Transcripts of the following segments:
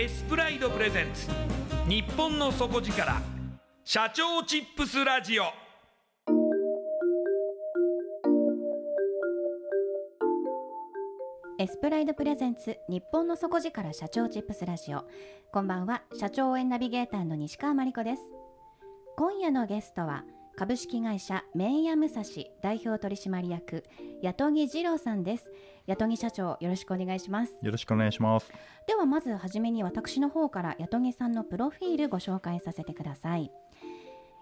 エスプライドプレゼンツ。日本の底力。社長チップスラジオ。エスプライドプレゼンツ日本の底力社長チップスラジオ。こんばんは社長応援ナビゲーターの西川真理子です。今夜のゲストは株式会社麺屋武蔵代表取締役八戸木二郎さんです。八戸木社長よろしくお願いします。よろしくお願いします。ではまずはじめに私の方から八戸木さんのプロフィールご紹介させてください。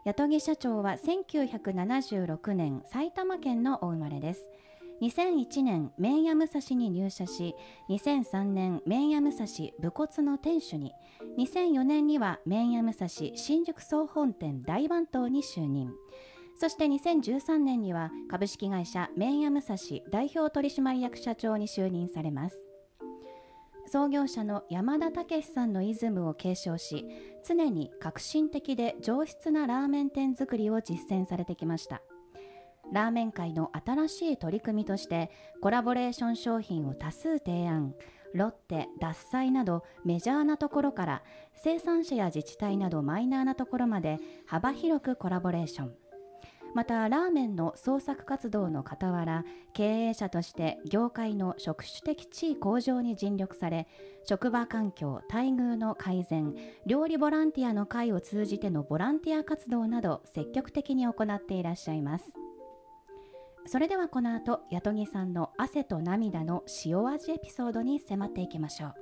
八戸木社長は1976年埼玉県のお生まれです2001年麺屋武蔵に入社し2003年麺屋武蔵武骨の店主に2004年には麺屋武蔵新宿総本店大番頭に就任。そして2013年には株式会社麺屋武蔵代表取締役社長に就任されます。創業者の山田武さんのイズムを継承し常に革新的で上質なラーメン店作りを実践されてきました。ラーメン界の新しい取り組みとしてコラボレーション商品を多数提案。ロッテ、獺祭などメジャーなところから生産者や自治体などマイナーなところまで幅広くコラボレーション。またラーメンの創作活動の傍ら経営者として業界の職種的地位向上に尽力され職場環境待遇の改善料理ボランティアの会を通じてのボランティア活動など積極的に行っていらっしゃいます。それではこの後八戸さんの汗と涙の塩味エピソードに迫っていきましょう。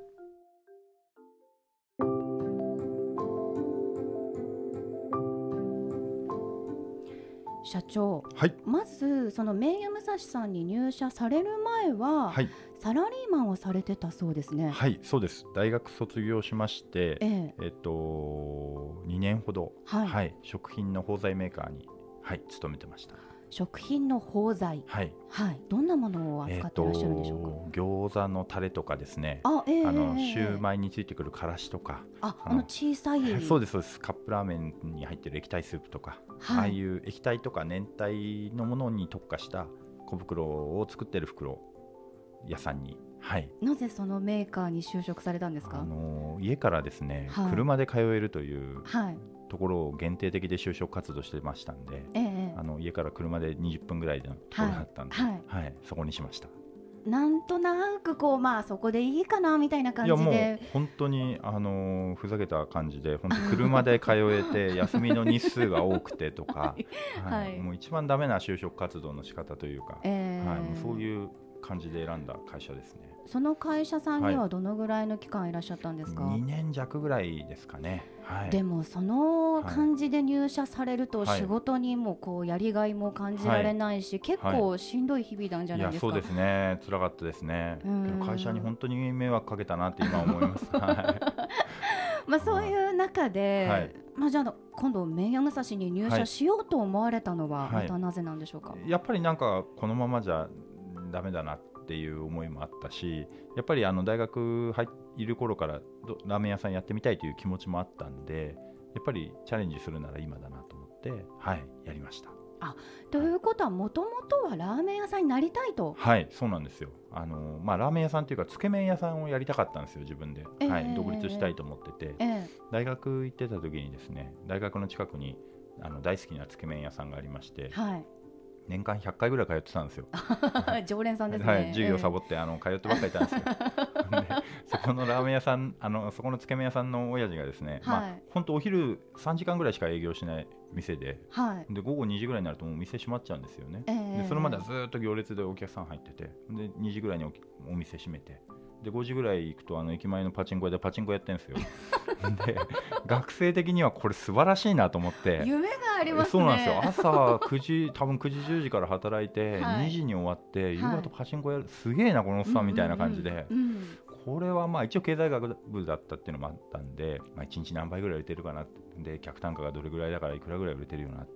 社長、はい。まずその名誉武蔵さんに入社される前は、はい。サラリーマンをされてたそうですね。はいそうです。大学卒業しましてええ。えっと2年ほどはい食品の包材メーカーにはい勤めてました食品の包材、はい。はい、どんなものを扱っていらっしゃるんでしょうか？と餃子のタレとかですね。あ、ええあのええ。シューマイについてくるからしとか。あ、あの小さい。そうですそうです。カップラーメンに入ってる液体スープとか。はい。ああいう液体とか粘体のものに特化した小袋を作ってる袋屋さんに。はい。なぜそのメーカーに就職されたんですか？あの家からですね、はい。車で通えるというはい、ところを限定的で就職活動してましたんで、えええあの家から車で20分ぐらいのところだったんで、はい。はい。そこにしました。えなんとなくこうまあそこでいいかなみたいな感いやもうじで。本当にあのふざけた感じで本当車で通えて休みの日数が多くてとか、はい。はい。もう一番ダメな就職活動の仕方というか、ええはい、もうそういう感じで選んだ会社ですね。その会社さんにはどのぐらいの期間いらっしゃったんですか、2年弱ぐらいですかねはい。でもその感じで入社されるとはい仕事にもこうやりがいも感じられないし、結構しんどい日々なんじゃいないですか？やそうですね。辛かったですね。会社に本当に迷惑かけたなって今思います。はい。まあそういう中で、はい。まあじゃあ今度麺屋武蔵に入社しようと思われたのははい。またなぜなんでしょうか？やっぱりなんかこのままじゃダメだなっていう思いもあったしやっぱりあの大学入いる頃からどラーメン屋さんやってみたいという気持ちもあったんでやっぱりチャレンジするなら今だなと思ってはいやりました。ということはもともとはラーメン屋さんになりたいと？はいそうなんですよ。あの、まあ、ラーメン屋さんっていうかつけ麺屋さんをやりたかったんですよ自分で、ええ。はい、独立したいと思ってて、ええ、大学行ってた時にですね大学の近くにあの大好きなつけ麺屋さんがありましてはい。年間100回ぐらい通ってたんですよ。常連さんですね。はい、授業サぼボって、あの通ってばっかりいたんですよ。で そこのラーメン屋さんあのそこのつけ麺屋さんの親父がですね、まあはい本当お昼3時間ぐらいしか営業しない店ではい。で午後2時ぐらいになるともう店閉まっちゃうんですよね、ええ。でそれまではずっと行列でお客さん入っててで2時ぐらいにおお店閉めてで5時ぐらい行くとあの駅前のパチンコ屋でパチンコやってるんですよ。で学生的にはこれ素晴らしいなと思って。夢がありますね。そうなんですよ。朝9時多分9時10時から働いて、はい。2時に終わって夕方パチンコやる、すげえなこのおっさんみたいな感じで、うんうん。うんこれはまあ一応経済学部だったっていうのもあったんで、まあ、1日何倍ぐらい売れてるかなって。で客単価がどれぐらいだからいくらぐらい売れてるよな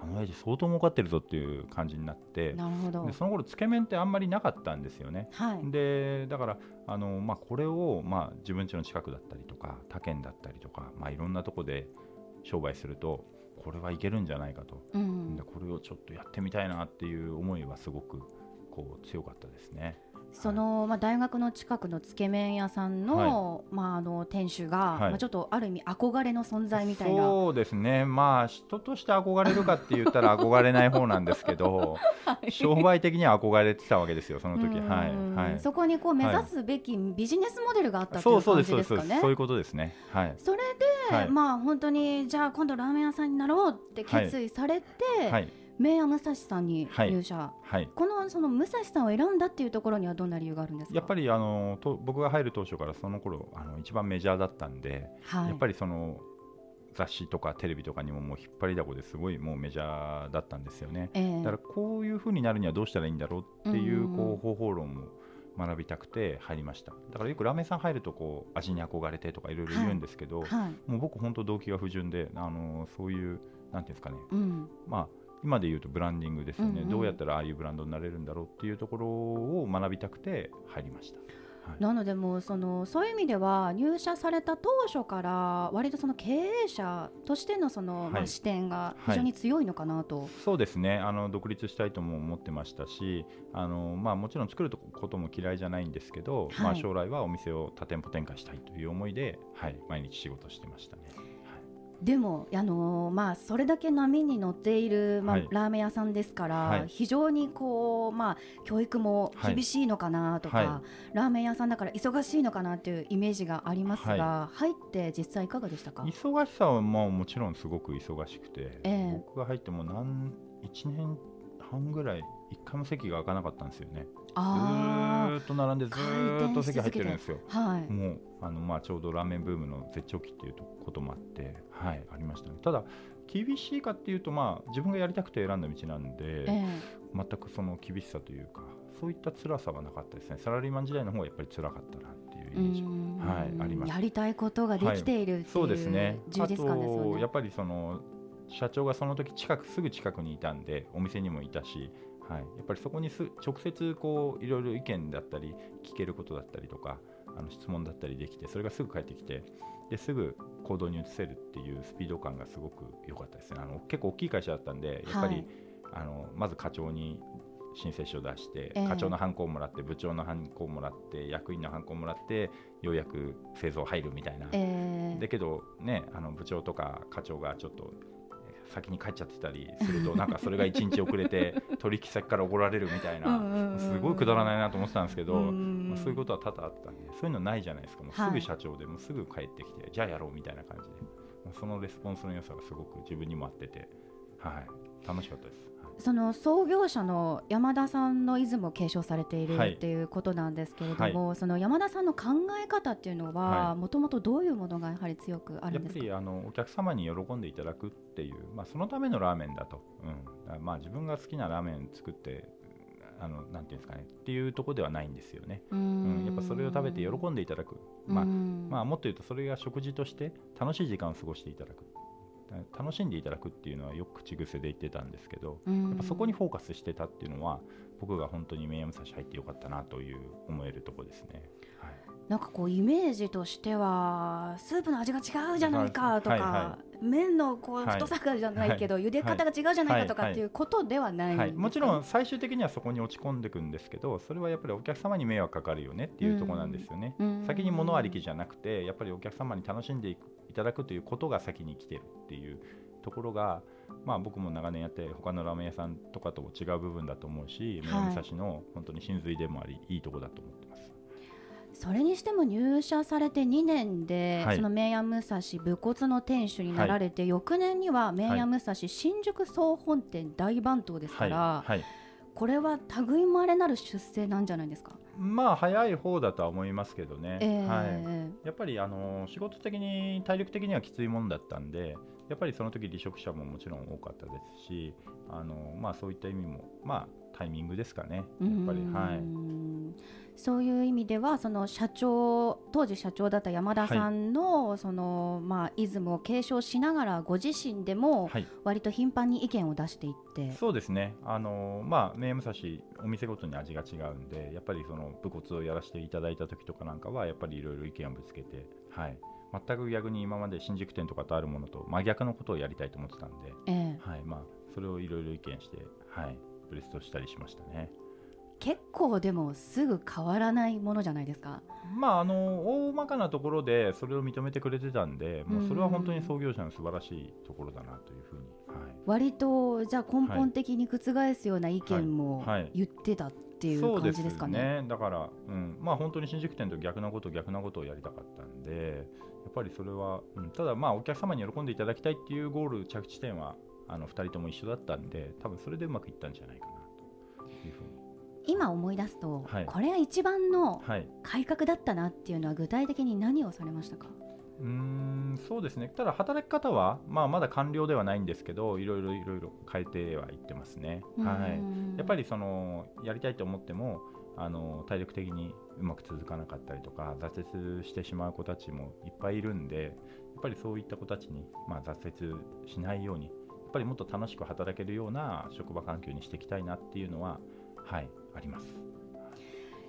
あの親父相当儲かってるぞっていう感じになってなるほどで。その頃つけ麺ってあんまりなかったんですよね。はい。でだからあの、まあ、これを、まあ、自分家の近くだったりとか他県だったりとか、まあ、いろんなとこで商売するとこれはいけるんじゃないかと、うんで。これをちょっとやってみたいなっていう思いはすごくこう強かったですね。その、まあ、大学の近くのつけ麺屋さんの,、まあ、あの店主が、はい。まあ、ちょっとある意味憧れの存在みたいな。そうですね。まあ人として憧れるかって言ったら憧れない方なんですけど 商売的には憧れてたわけですよその時。うんはい。はい。そこにこう目指すべきビジネスモデルがあったといそうう感そうですそうですじです。かね。そういうことですね。はい。それで、はい。まあ本当にじゃあ今度ラーメン屋さんになろうって決意されて、はい麺屋武蔵さんに入社、はい。このその武蔵さんを選んだっていうところにはどんな理由があるんですか？やっぱりあのと僕が入る当初からその頃あの一番メジャーだったんで、はい、やっぱりその雑誌とかテレビとかにももう引っ張りだこですごいもうメジャーだったんですよね。ええ。だからこういう風になるにはどうしたらいいんだろうっていうこう方法論を学びたくて入りました。だからよくラーメンさん入るとこう味に憧れてとかいろいろ言うんですけど、はい、もう僕本当動機が不純であのそういうなんていうんですかね。うん、まあ今で言うとブランディングですよね、うんうん。どうやったらああいうブランドになれるんだろうっていうところを学びたくて入りました。はい。なのでもうそのそういう意味では入社された当初から割とその経営者としてのその、はい。まあ、視点が非常に強いのかなと。そうですね。あの独立したいとも思ってましたしあの、まあ、もちろん作ることも嫌いじゃないんですけど、はい。まあ、将来はお店を多店舗展開したいという思いで、はい、毎日仕事してましたね。でも、あのーまあ、それだけ波に乗っている、まあはい。ラーメン屋さんですから、はい。非常にこう、まあ、教育も厳しいのかなとか、はい。はラーメン屋さんだから忙しいのかなというイメージがありますが、は入って実際いかがでしたか？忙しさはまあもちろんすごく忙しくて、ええ。僕が入っても何1年半ぐらい1回も席が空かなかったんですよね。ずっと並んでずーっと席入ってるんですよ。あ、はい、もうあの、まあ、ちょうどラーメンブームの絶頂期っていうこともあって、はい、ありましたね。ただ厳しいかっていうと、まあ、自分がやりたくて選んだ道なんで、え全くその厳しさというかそういった辛さはなかったですね。サラリーマン時代の方がやっぱり辛かったなっていうえイメージはいあります。やりたいことができているっていそううですね。充実感ですよね。あとやっぱりその社長がその時近くすぐ近くにいたんでお店にもいたし、はい、やっぱりそこにす直接こういろいろ意見だったり聞けることだったりとかあの質問だったりできてそれがすぐ返ってきてですぐ行動に移せるっていうスピード感がすごく良かったですね。あの結構大きい会社だったんでやっぱり、はいあのまず課長に申請書を出して、ええ。課長のハンコをもらって部長のハンコをもらって役員のハンコをもらってようやく製造入るみたいな、ええ。だけどねあの部長とか課長がちょっとえ先に帰っちゃってたりするとなんかそれが1日遅れて取引先から怒られるみたいなんすごいくだらないなと思ってたんですけど、まあ、そういうことは多々あったんでそういうのないじゃないですか。もうすはいぐ社長でもうすぐ帰ってきて、じゃあやろうみたいな感じで、まあそのレスポンスの良さがすごく自分にも合っててはい、楽しかったです。はい。その創業者の山田さんのイズムを継承されているはい。っていうことなんですけれども、その山田さんの考え方っていうのははもともとどういうものがやはり強くあるやっぱんですか？りあのお客様に喜んでいただくっていう、まあ、そのためのラーメンだと、うん。だまあ、自分が好きなラーメン作ってあのなんていうんですかねっていうところではないんですよね、ううん。ん、やっぱそれを食べて喜んでいただく、まあうん。まあ、もっと言うとそれが食事として楽しい時間を過ごしていただく。だ楽しんでいただくっていうのはよく口癖で言ってたんですけどうん。やっぱそこにフォーカスしてたっていうのは僕が本当に名武蔵入ってよかったなという思えるところですね。はい。なんかこうイメージとしてはスープの味が違うじゃないかとか、はいは麺のこうはい太さがじゃないけど、茹で方が違うじゃないかとかっていうことではないもちろん最終的にはそこに落ち込んでいくんですけどそれはやっぱりお客様に迷惑かかるよねっていうところなんですよね、うん。先に物ありきじゃなくてやっぱりお客様に楽しんでいくいただくということが先に来てるっていうところが、まあ、僕も長年やって他のラーメン屋さんとかとも違う部分だと思うしはい。宮武蔵の本当に真髄でもありいいところだと思ってます。それにしても入社されて2年で、はい。その名屋武蔵武骨の店主になられて、翌年には名屋武蔵新宿総本店大番頭ですから、はい。はい。これは類まれなる出世なんじゃないですか？まあ早い方だとは思いますけどね、えーはい、やっぱりあの仕事的に体力的にはきついもんだったんでやっぱりその時離職者ももちろん多かったですしあの、まあ、そういった意味も、まあ、タイミングですかね。やっぱりはい。そういう意味ではその社長当時社長だった山田さんの、そのまあイズムを継承しながらご自身でもはい、割と頻繁に意見を出していって、そうですね。あの、まあ、名武蔵お店ごとに味が違うんでやっぱりその武骨をやらせていただいた時とかなんかはやっぱりいろいろ意見をぶつけて、はい、全く逆に今まで新宿店とかとあるものと真逆のことをやりたいと思ってたんで、ええ。はいまあ、それをいろいろ意見して、はい、ブレストしたりしましたね。結構でもすぐ変わらないものじゃないですか？まあ、あの大まかなところでそれを認めてくれてたんで、もうそれは本当に創業者の素晴らしいところだなというふうに、はい、割とじゃあ根本的に覆すような意見もはい。はい。言ってたっていう感じですかね？だから、うん。まあ、本当に新宿店と逆なこと逆なことをやりたかったんでやっぱりそれは、うん、ただまあお客様に喜んでいただきたいっていうゴール着地点はあの2人とも一緒だったんで多分それでうまくいったんじゃないかなというふうに、今思い出すと、はい。これは一番のはい、改革だったなっていうのは具体的に何をされましたか？うーんそうですね。ただ働き方は、まあ、まだ完了ではないんですけどいろいろいろいろ変えてはいってますね。はい。やっぱりりそのやりたいと思ってもあの体力的にうまく続かなかったりとか挫折してしまう子たちもいっぱいいるんでやっぱりそういった子たちに、まあ、挫折しないようにやっぱりもっと楽しく働けるような職場環境にしていきたいなっていうのははいあります。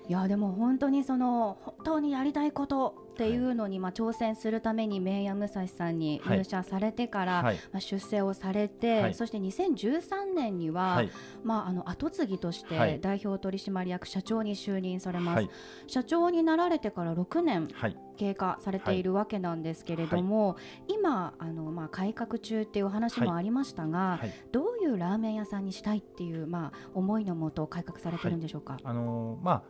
いやでも本当にその本当にやりたいことっていうのに、まあ挑戦するために名屋武蔵さんに入社されてから、はい。まあ、出世をされて、はい。そして2013年には、はい。まあ、あの後継ぎとしはい。て代表取締役社長に就任されます、はい。社長になられてから6年はい。経過されているわけなんですけれども、今あの、まあ、改革中っていうお話もありましたが、はい。どういうラーメン屋さんにしたいっていう、まあ、思いのもと改革されてるんでしょうか？あのーまあ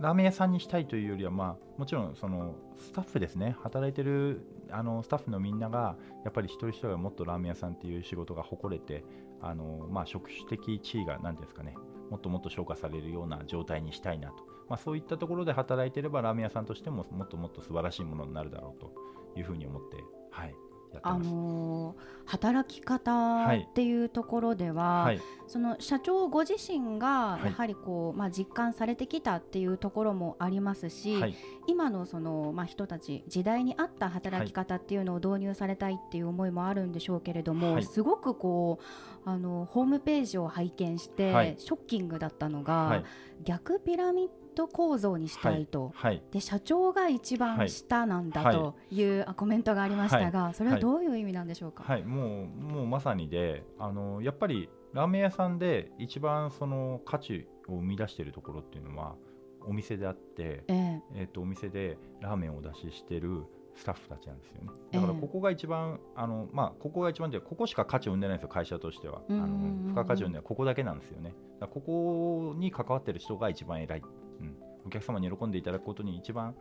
ラーメン屋さんにしたいというよりは、まあ、もちろんそのスタッフですね。働いてるあのスタッフのみんながやっぱり一人一人がもっとラーメン屋さんっていう仕事が誇れてあの、まあ、職種的地位が何ですかね。もっともっと昇華されるような状態にしたいなと、まあ、そういったところで働いてればラーメン屋さんとしてももっともっと素晴らしいものになるだろうというふうに思って、はい、あ。のー働き方はいっていうところでは、はい。その社長ご自身がはい。やはりこう、まあ、実感されてきたっていうところもありますし、はい。今のその、まあ、人たち時代に合った働き方っていうのを導入されたいっていう思いもあるんでしょうけれども、はい。すごくこうあのホームページを拝見して、はい。ショッキングだったのが、はい。逆ピラミッド構造にしたいと。はいで社長が一番下なんだはい。というあコメントがありましたが、それははいどういう意味なんでしょうか？はい、もうもうまさにであのやっぱりラーメン屋さんで一番その価値を生み出しているところっていうのはお店であって、ええ。えー、とお店でラーメンをお出ししてるスタッフたちなんですよね。だからええここが一番、あのまあ、ここが一番でここしか価値を生んでないんですよ会社としては。あの付加価値を生んでないここだけなんですよね。ここに関わってる人が一番偉い、うん、お客様に喜んでいただくことに一番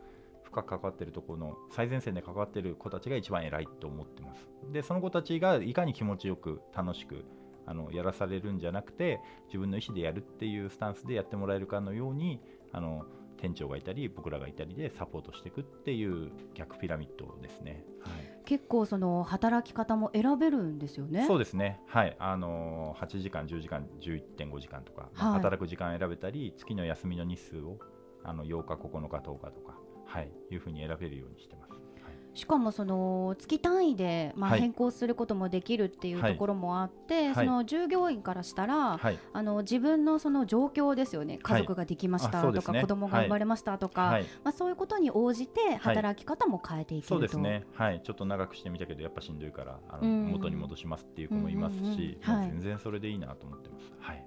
深く関わってるところの最前線で関わってる子たちが一番偉いと思ってます。でその子たちがいかに気持ちよく楽しくあのやらされるんじゃなくて自分の意思でやるっていうスタンスでやってもらえるかのようにあの店長がいたり僕らがいたりでサポートしていくっていう逆ピラミッドですね。はい。結構その働き方も選べるんですよね？そうですね、はいあのー、8時間、10時間、11.5時間とか、まあはい働く時間選べたり、月の休みの日数をあの8日、9日、10日とか、はい、いうふうに選べるようにしてます。はいしかもその月単位でまあはい。変更することもできるっていうはい。ところもあって、はい。その従業員からしたら、はい。あの自分のその状況ですよね。家族ができましたとか、あそうですね。子供が生まれましたとか、はい、まあ、そういうことに応じて働き方も変えていけると、そうですね、はい、ちょっと長くしてみたけど、やっぱしんどいから、あのうん。元に戻しますっていう子もいますし、全然それでいいなと思ってます。はい、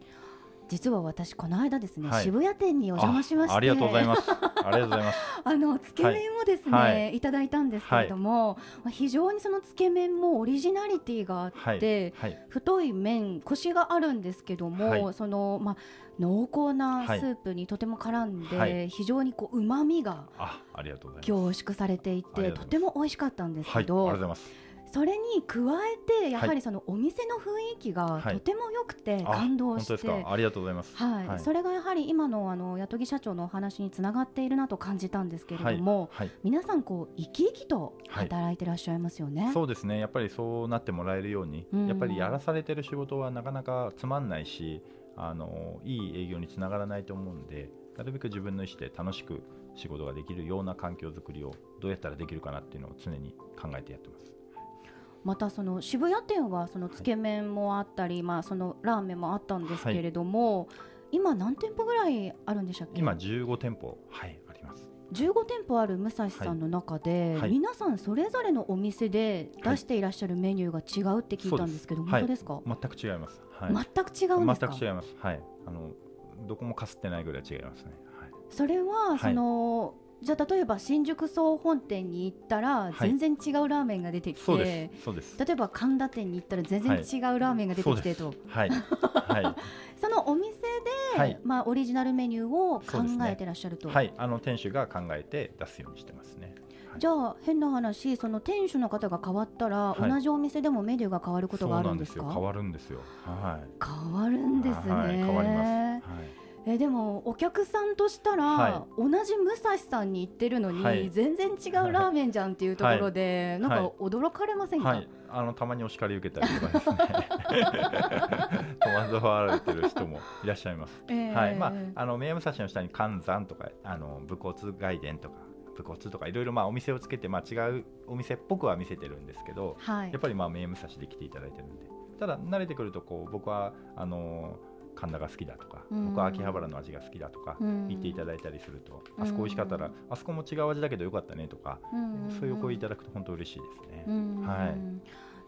実は私この間ですね、はい。渋谷店にお邪魔しまして。あありがとうございます。ありがとうございます。あのつけ麺をですね、はい。い、ただいたんですけれども、まあ、非常にそのつけ麺もオリジナリティがあって、はい、はい、太い麺コシがあるんですけども、はい。そのまあ濃厚なはいスープにとても絡んで、はい。非常にこう旨味があ、ありがとうございます。凝縮されていてとても美味しかったんですはい、けど、ありがとうございます。それに加えてやははりそのお店の雰囲気がはい。とても良くてあ感動して、ですか。ありがとうございます。はい。はい。それがやはり今のあの八木社長のお話につながっているなと感じたんですけれども、はい、皆さんこう生き生きと働いてらっしゃいますよね。そうですね。やっぱりそうなってもらえるように、うん。やっぱりやらされてる仕事はなかなかつまんないしあのいい営業につながらないと思うんでなるべく自分の意思で楽しく仕事ができるような環境づくりをどうやったらできるかなっていうのを常に考えてやってます。またその渋谷店はそのつけ麺もあったり、まあそのラーメンもあったんですけれども、今何店舗ぐらいあるんでしたっけ？今15店舗はいあります。15店舗ある武蔵さんの中で、はい皆さんそれぞれのお店で出していらっしゃるメニューが違うって聞いたんですけど、本当ですか？全く違います。はい、全く違うんですか？全く違います。はいあのどこもかすってないぐらい違いますね。はいそれはその、じゃあ例えば新宿総本店に行ったらはい。全然違うラーメンが出てきて、そうです。そうです。例えば神田店に行ったら全然違うラーメンが出てきてと、はい。はい。そのお店で、はい。まあ、オリジナルメニューを考えてらっしゃると、はい。あの店主が考えて出すようにしてますね。はい。じゃあ変な話その店主の方が変わったら、はい。同じお店でもメニューが変わることがあるんですか？変わるんですよ。はい。変わるんですね、はい、変わります。はい。えでもお客さんとしたら、は同じ武蔵さんに行ってるのに、はい。全然違うラーメンじゃんっていうところで、なんかはい。驚かれませんか、はい、あのたまにお叱り受けたりとかですね。戸惑われてる人もいらっしゃいます。えー。はい、まああの名武蔵の下に関山とかあの武骨外伝とか武骨とかいろいろまあお店をつけてまあ違うお店っぽくは見せてるんですけど、はい。やっぱりまあ名武蔵で来ていただいてるんで。ただ慣れてくるとこう僕はあの神田が好きだとか、うん。僕は秋葉原の味が好きだとかうん。言っていただいたりすると、あそこ美味しかったら、あそこも違う味だけどよかったねとか、うん。そういうお声いただくと本当嬉しいですね。うん。はい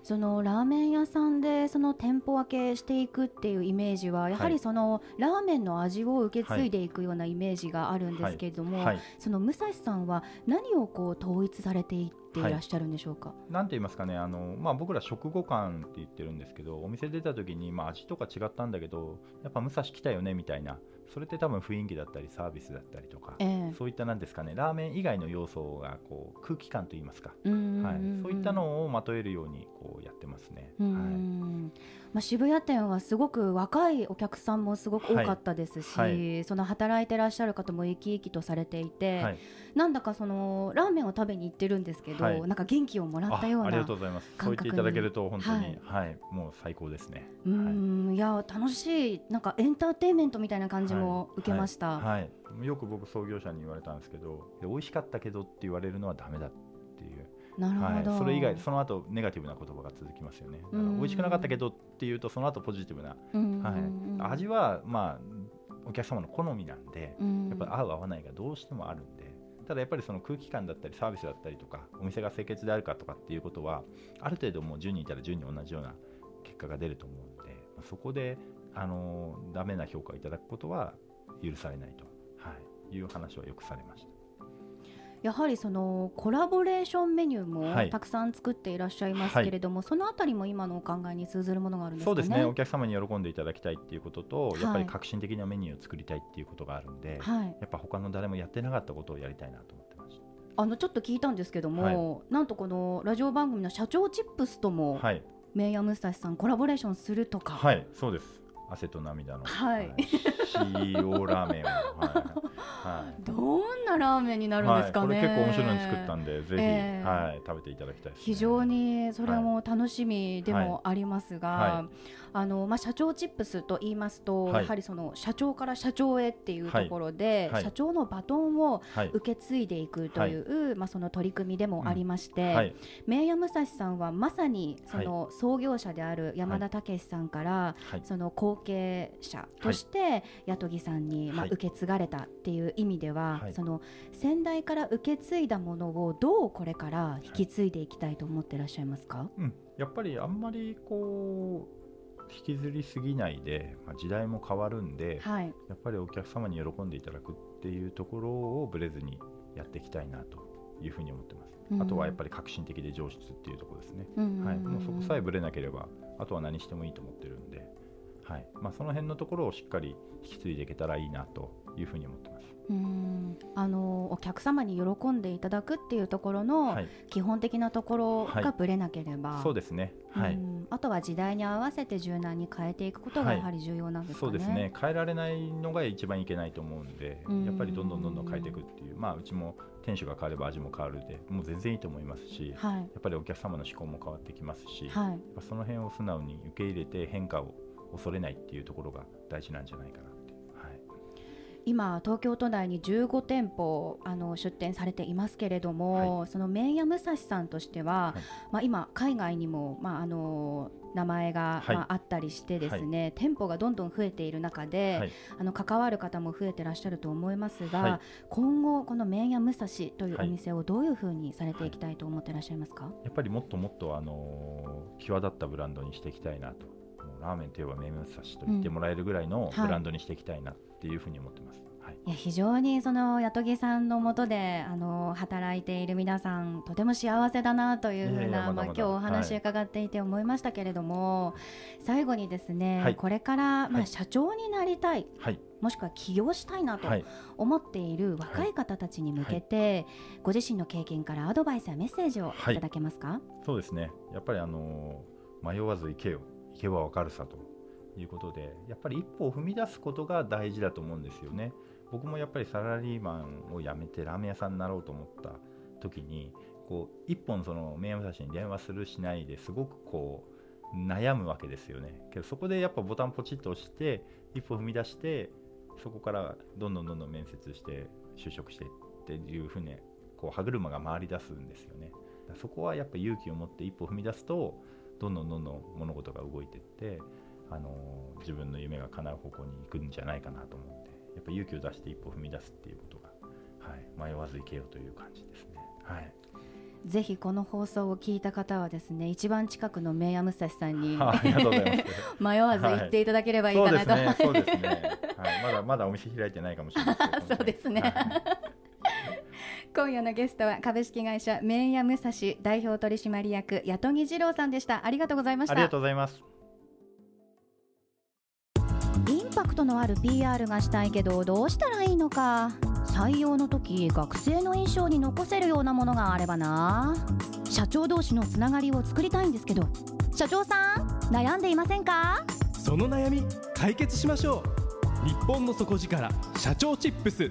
そのラーメン屋さんでその店舗分けしていくっていうイメージはやはりそのラーメンの味を受け継いでいくようなイメージがあるんですけれども、はい、その武蔵さんは何をこう統一されていっていらっしゃるんでしょうか、なんて言いますかね、あのまあ、僕ら食後感って言ってるんですけど、お店出た時に、まあ、味とか違ったんだけど、やっぱ武蔵来たよねみたいな、それって多分雰囲気だったり、サービスだったりとか、ええそういったなんですかね、ラーメン以外の要素がこう空気感と言いますか、うんはい、そういったのをまとえるようにこうやってますね。うはいんまあ、渋谷店はすごく若いお客さんもすごく多かったですし、はい。はその働いてらっしゃる方も生き生きとされていて、はい、なんだかそのラーメンを食べに行ってるんですけど、はい。なんか元気をもらったようあありがなとうございます。そう言っていただけると本当に、ははい。い、もう最高ですね。うーんい。や楽しいなんかエンターテインメントみたいな感じも受けました。はい。はい。よく僕創業者に言われたんですけど、美味しかったけどって言われるのはダメだ。っていう。なるほど、はい、それ以外その後ネガティブな言葉が続きますよね。だからうん美味しくなかったけどっていうとその後ポジティブな、うん。はい、味はまあお客様の好みなんで、うん。やっぱり合う合わないがどうしてもあるんで。ただやっぱりその空気感だったりサービスだったりとかお店が清潔であるかとかっていうことはある程度もう10人いたら10人同じような結果が出ると思うんでまあそこであのダメな評価をいただくことは許されないと、はい、いう話はよくされました。やはりそのコラボレーションメニューもはい。たくさん作っていらっしゃいますけれども、そのあたりも今のお考えに通ずるものがあるんですかね？そうですね。お客様に喜んでいただきたいっていうことと、はいやっぱり革新的なメニューを作りたいっていうことがあるんで、はい。やっぱ他の誰もやってなかったことをやりたいなと思ってましあのちょっと聞いたんですけども、なんとこのラジオ番組の社長チップスとも、はい。メイヤムスタシさんコラボレーションするとか、はいそうです汗と涙の、はい。塩ラーメンを、はい。はい。どんなラーメンになるんですかね、結構面白いの作ったんでぜひ、えーはい、食べていただきたい非常にそれも楽しみでもありますが、あのまあ、社長チップスと言いますと、はい。やはりその社長から社長へっていうところで、社長のバトンをはい。受け継いでいくという、まあ、その取り組みでもありまして、はい。名ヤムサシさんはまさにその創業者である山田武さんから、はい。その後継者として八ト木さんに、まあ、はい。受け継がれたっていう意味では、はい。その先代から受け継いだものをどうこれから引き継いでいきたいと思ってらっしゃいますか、うん、やっぱりあんまりこう引きずりすぎないで、まあ、時代も変わるんで、はい、やっぱりお客様に喜んでいただくっていうところをぶれずにやっていきたいなというふうに思ってます。うん。あとはやっぱり革新的で上質っていうところですね。うんうんうんはい、もうそこさえぶれなければあとは何してもいいと思ってるんで、はい。まあ、その辺のところをしっかり引き継いでいけたらいいなというふうに思ってます。うん。あのお客様に喜んでいただくっていうところのはい、基本的なところはい。がぶれなければ、そうですね。はい、うんあとは時代に合わせて柔軟に変えていくことがはい。やはり重要なんですかね。そうですね。変えられないのが一番いけないと思うんでうん。やっぱりどんどんどんどん変えていくっていう。まあうちも店主が変われば味も変わるでもう全然いいと思いますしやはい。っぱりお客様の思考も変わってきますし、はい。ぱその辺を素直に受け入れて変化を恐れないっていうところが大事なんじゃないかなって、はい、今東京都内に15店舗あの出店されていますけれども、その麺屋武蔵さんとしては、はい。まあ、今海外にも、まあ、あの名前が、はい。まあ、あったりしてですね、店舗がどんどん増えている中で、はい。あの関わる方も増えてらっしゃると思いますが、はい。今後この麺屋武蔵というおはい。店をどういうふうにされていきたいと思ってらっしゃいますか、やっぱりもっともっと、あのー際立ったブランドにしていきたいなとラーメンといえば名物差しと言ってもらえるぐらいのはい。ブランドにしていきたいなっていうふうに思ってます。はい。いや非常にその八木さんのもとであの働いている皆さんとても幸せだなというふうなまあ今日お話はい伺っていて思いましたけれども、最後にですね、はい。これからまあはい。社長になりたい、はい。もしくは起業したいなとはい。思っている若い方たちに向けて、ご自身の経験からアドバイスやメッセージをいただけますか、そうですね、やっぱりあの迷わず行けよ、けば分かるさということで、やっぱり一歩を踏み出すことが大事だと思うんですよね。僕もやっぱりサラリーマンを辞めてラーメン屋さんになろうと思った時に、こう一本その名武蔵に電話するしないですごくこう悩むわけですよね。けどそこでやっぱボタンポチッと押して一歩踏み出してそこからどんどんどんどん面接して就職してっていうふうにこう歯車が回り出すんですよね。そこはやっぱ勇気を持って一歩踏み出すとどんどんどんどん物事が動いていって、あのー自分の夢が叶う方向に行くんじゃないかなと思うんでやっぱ勇気を出して一歩踏み出すっていうことが、はい、迷わず行けよという感じですね。はいぜひこの放送を聞いた方はですね一番近くの名屋武蔵さんに。迷わず行っていただければいいかなと、そうですね、そうですね。はい、まだまだお店開いてないかもしれない。そうですねはい今夜のゲストは株式会社麺屋武蔵代表取締役八木二郎さんでした。ありがとうございました。ありがとうございます。インパクトのある PR がしたいけどどうしたらいいのか。採用の時学生の印象に残せるようなものがあればな。社長同士のつながりを作りたいんですけど。社長さん悩んでいませんか？その悩み解決しましょう。日本の底力社長チップス